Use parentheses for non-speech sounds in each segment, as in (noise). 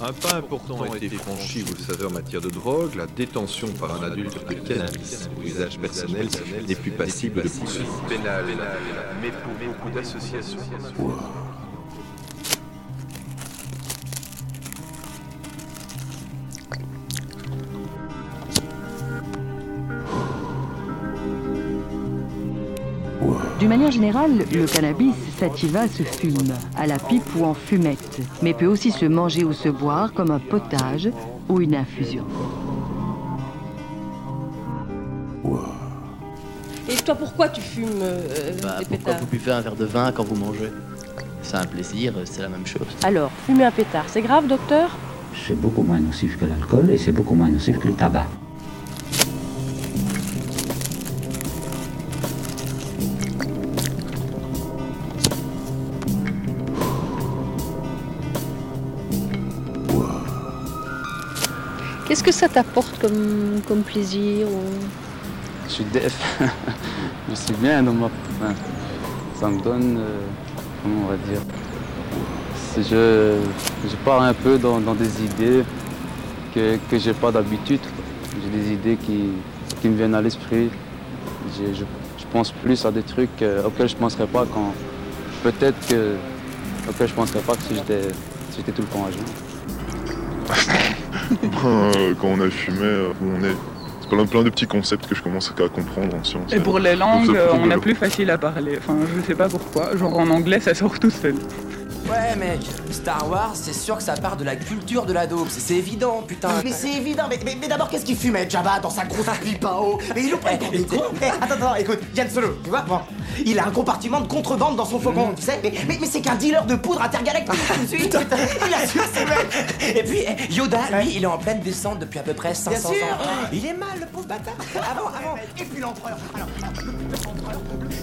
Un pas important a été franchi, vous le savez, en matière de drogue. La détention par un adulte de cannabis pour usage personnel n'est plus passible de poursuites pénales. Mais pour beaucoup d'associations. D'une manière générale, le cannabis sativa se fume, à la pipe ou en fumette, mais peut aussi se manger ou se boire comme un potage ou une infusion. Et toi, pourquoi tu fumes euh, Bah, des pourquoi pétards vous buvez un verre de vin quand vous mangez? C'est un plaisir, c'est la même chose. Alors, fumer un pétard, c'est grave, docteur? C'est beaucoup moins nocif que l'alcool et c'est beaucoup moins nocif que le tabac. Qu'est-ce que ça t'apporte comme, comme plaisir ou- Je suis def. (laughs) je suis bien dans ma. enfin, ça me donne. euh, comment on va dire? Si je, je pars un peu dans, dans des idées que, que j'ai pas d'habitude. J'ai des idées qui, qui me viennent à l'esprit. Je, je pense plus à des trucs euh, auxquels je ne penserais pas quand. Peut-être que. auxquels je ne penserais pas que si j'étais si j'étais tout le temps à jeun. (laughs) (laughs) Euh, quand on a fumé, euh, on est. C'est plein, plein de petits concepts que je commence à comprendre en sciences. Et pour les langues, on a plus facile à parler. Enfin, je sais pas pourquoi. Genre en anglais, ça sort tout seul. Ouais mec, Star Wars, c'est sûr que ça part de la culture de la dope, c'est évident, putain. Mais c'est évident, mais, mais- mais d'abord, qu'est-ce qu'il fumait, Jabba, dans sa grosse pipe à eau Mais il nous prend des cons Eh, Attends, attends, écoute, Yann Solo, tu vois, bon, il a un compartiment de contrebande dans son faucon, tu sais Mais, mais, mais c'est qu'un dealer de poudre intergalactique, tout de suite putain, Il a su, mec Et puis eh, Yoda, lui, il est en pleine descente depuis à peu près 500 Bien sûr. ans. Oh, il est mal, le pauvre bâtard. Avant, avant. Et puis l'empereur, alors,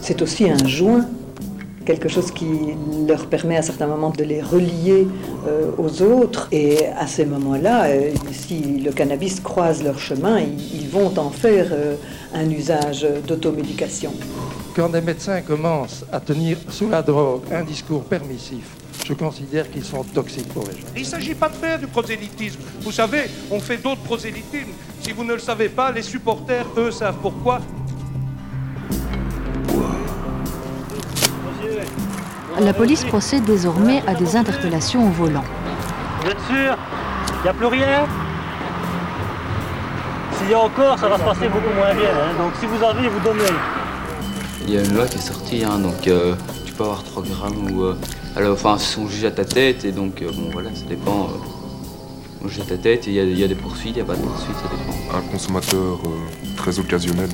C'est aussi un joint, quelque chose qui leur permet à certains moments de les relier euh, aux autres. Et à ces moments-là, euh, si le cannabis croise leur chemin, ils, ils vont en faire euh, un usage d'automédication. Quand des médecins commencent à tenir sous la drogue un discours permissif, je considère qu'ils sont toxiques pour les gens. Il ne s'agit pas de faire du prosélytisme. Vous savez, on fait d'autres prosélytismes. Si vous ne le savez pas, les supporters, eux, savent pourquoi. La police procède désormais à des interpellations au volant. Vous êtes sûr? Il n'y a plus rien? S'il y a encore, ça va se passer beaucoup moins bien. hein. Donc si vous avez, vous donnez. Il y a une loi qui est sortie, hein, donc euh, tu peux avoir 3 grammes ou. euh, alors, enfin, on juge à ta tête, et donc, euh, bon, voilà, ça dépend. euh, on juge à ta tête, et il y, y a des poursuites, il n'y a pas de poursuites, ça dépend. Un consommateur euh, très occasionnel,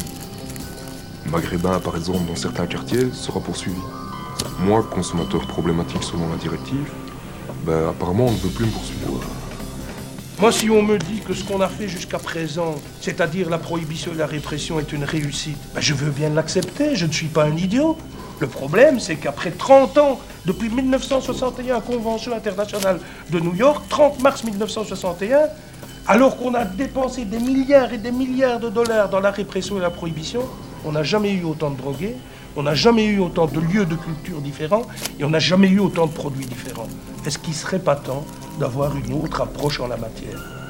maghrébin par exemple, dans certains quartiers, sera poursuivi. Moi, consommateur problématique selon la directive, ben, apparemment on ne veut plus me poursuivre. Moi, si on me dit que ce qu'on a fait jusqu'à présent, c'est-à-dire la prohibition et la répression, est une réussite, ben, je veux bien l'accepter, je ne suis pas un idiot. Le problème, c'est qu'après 30 ans, depuis 1961, Convention internationale de New York, 30 mars 1961, alors qu'on a dépensé des milliards et des milliards de dollars dans la répression et la prohibition, on n'a jamais eu autant de drogués, on n'a jamais eu autant de lieux de culture différents et on n'a jamais eu autant de produits différents. Est-ce qu'il ne serait pas temps d'avoir une autre approche en la matière?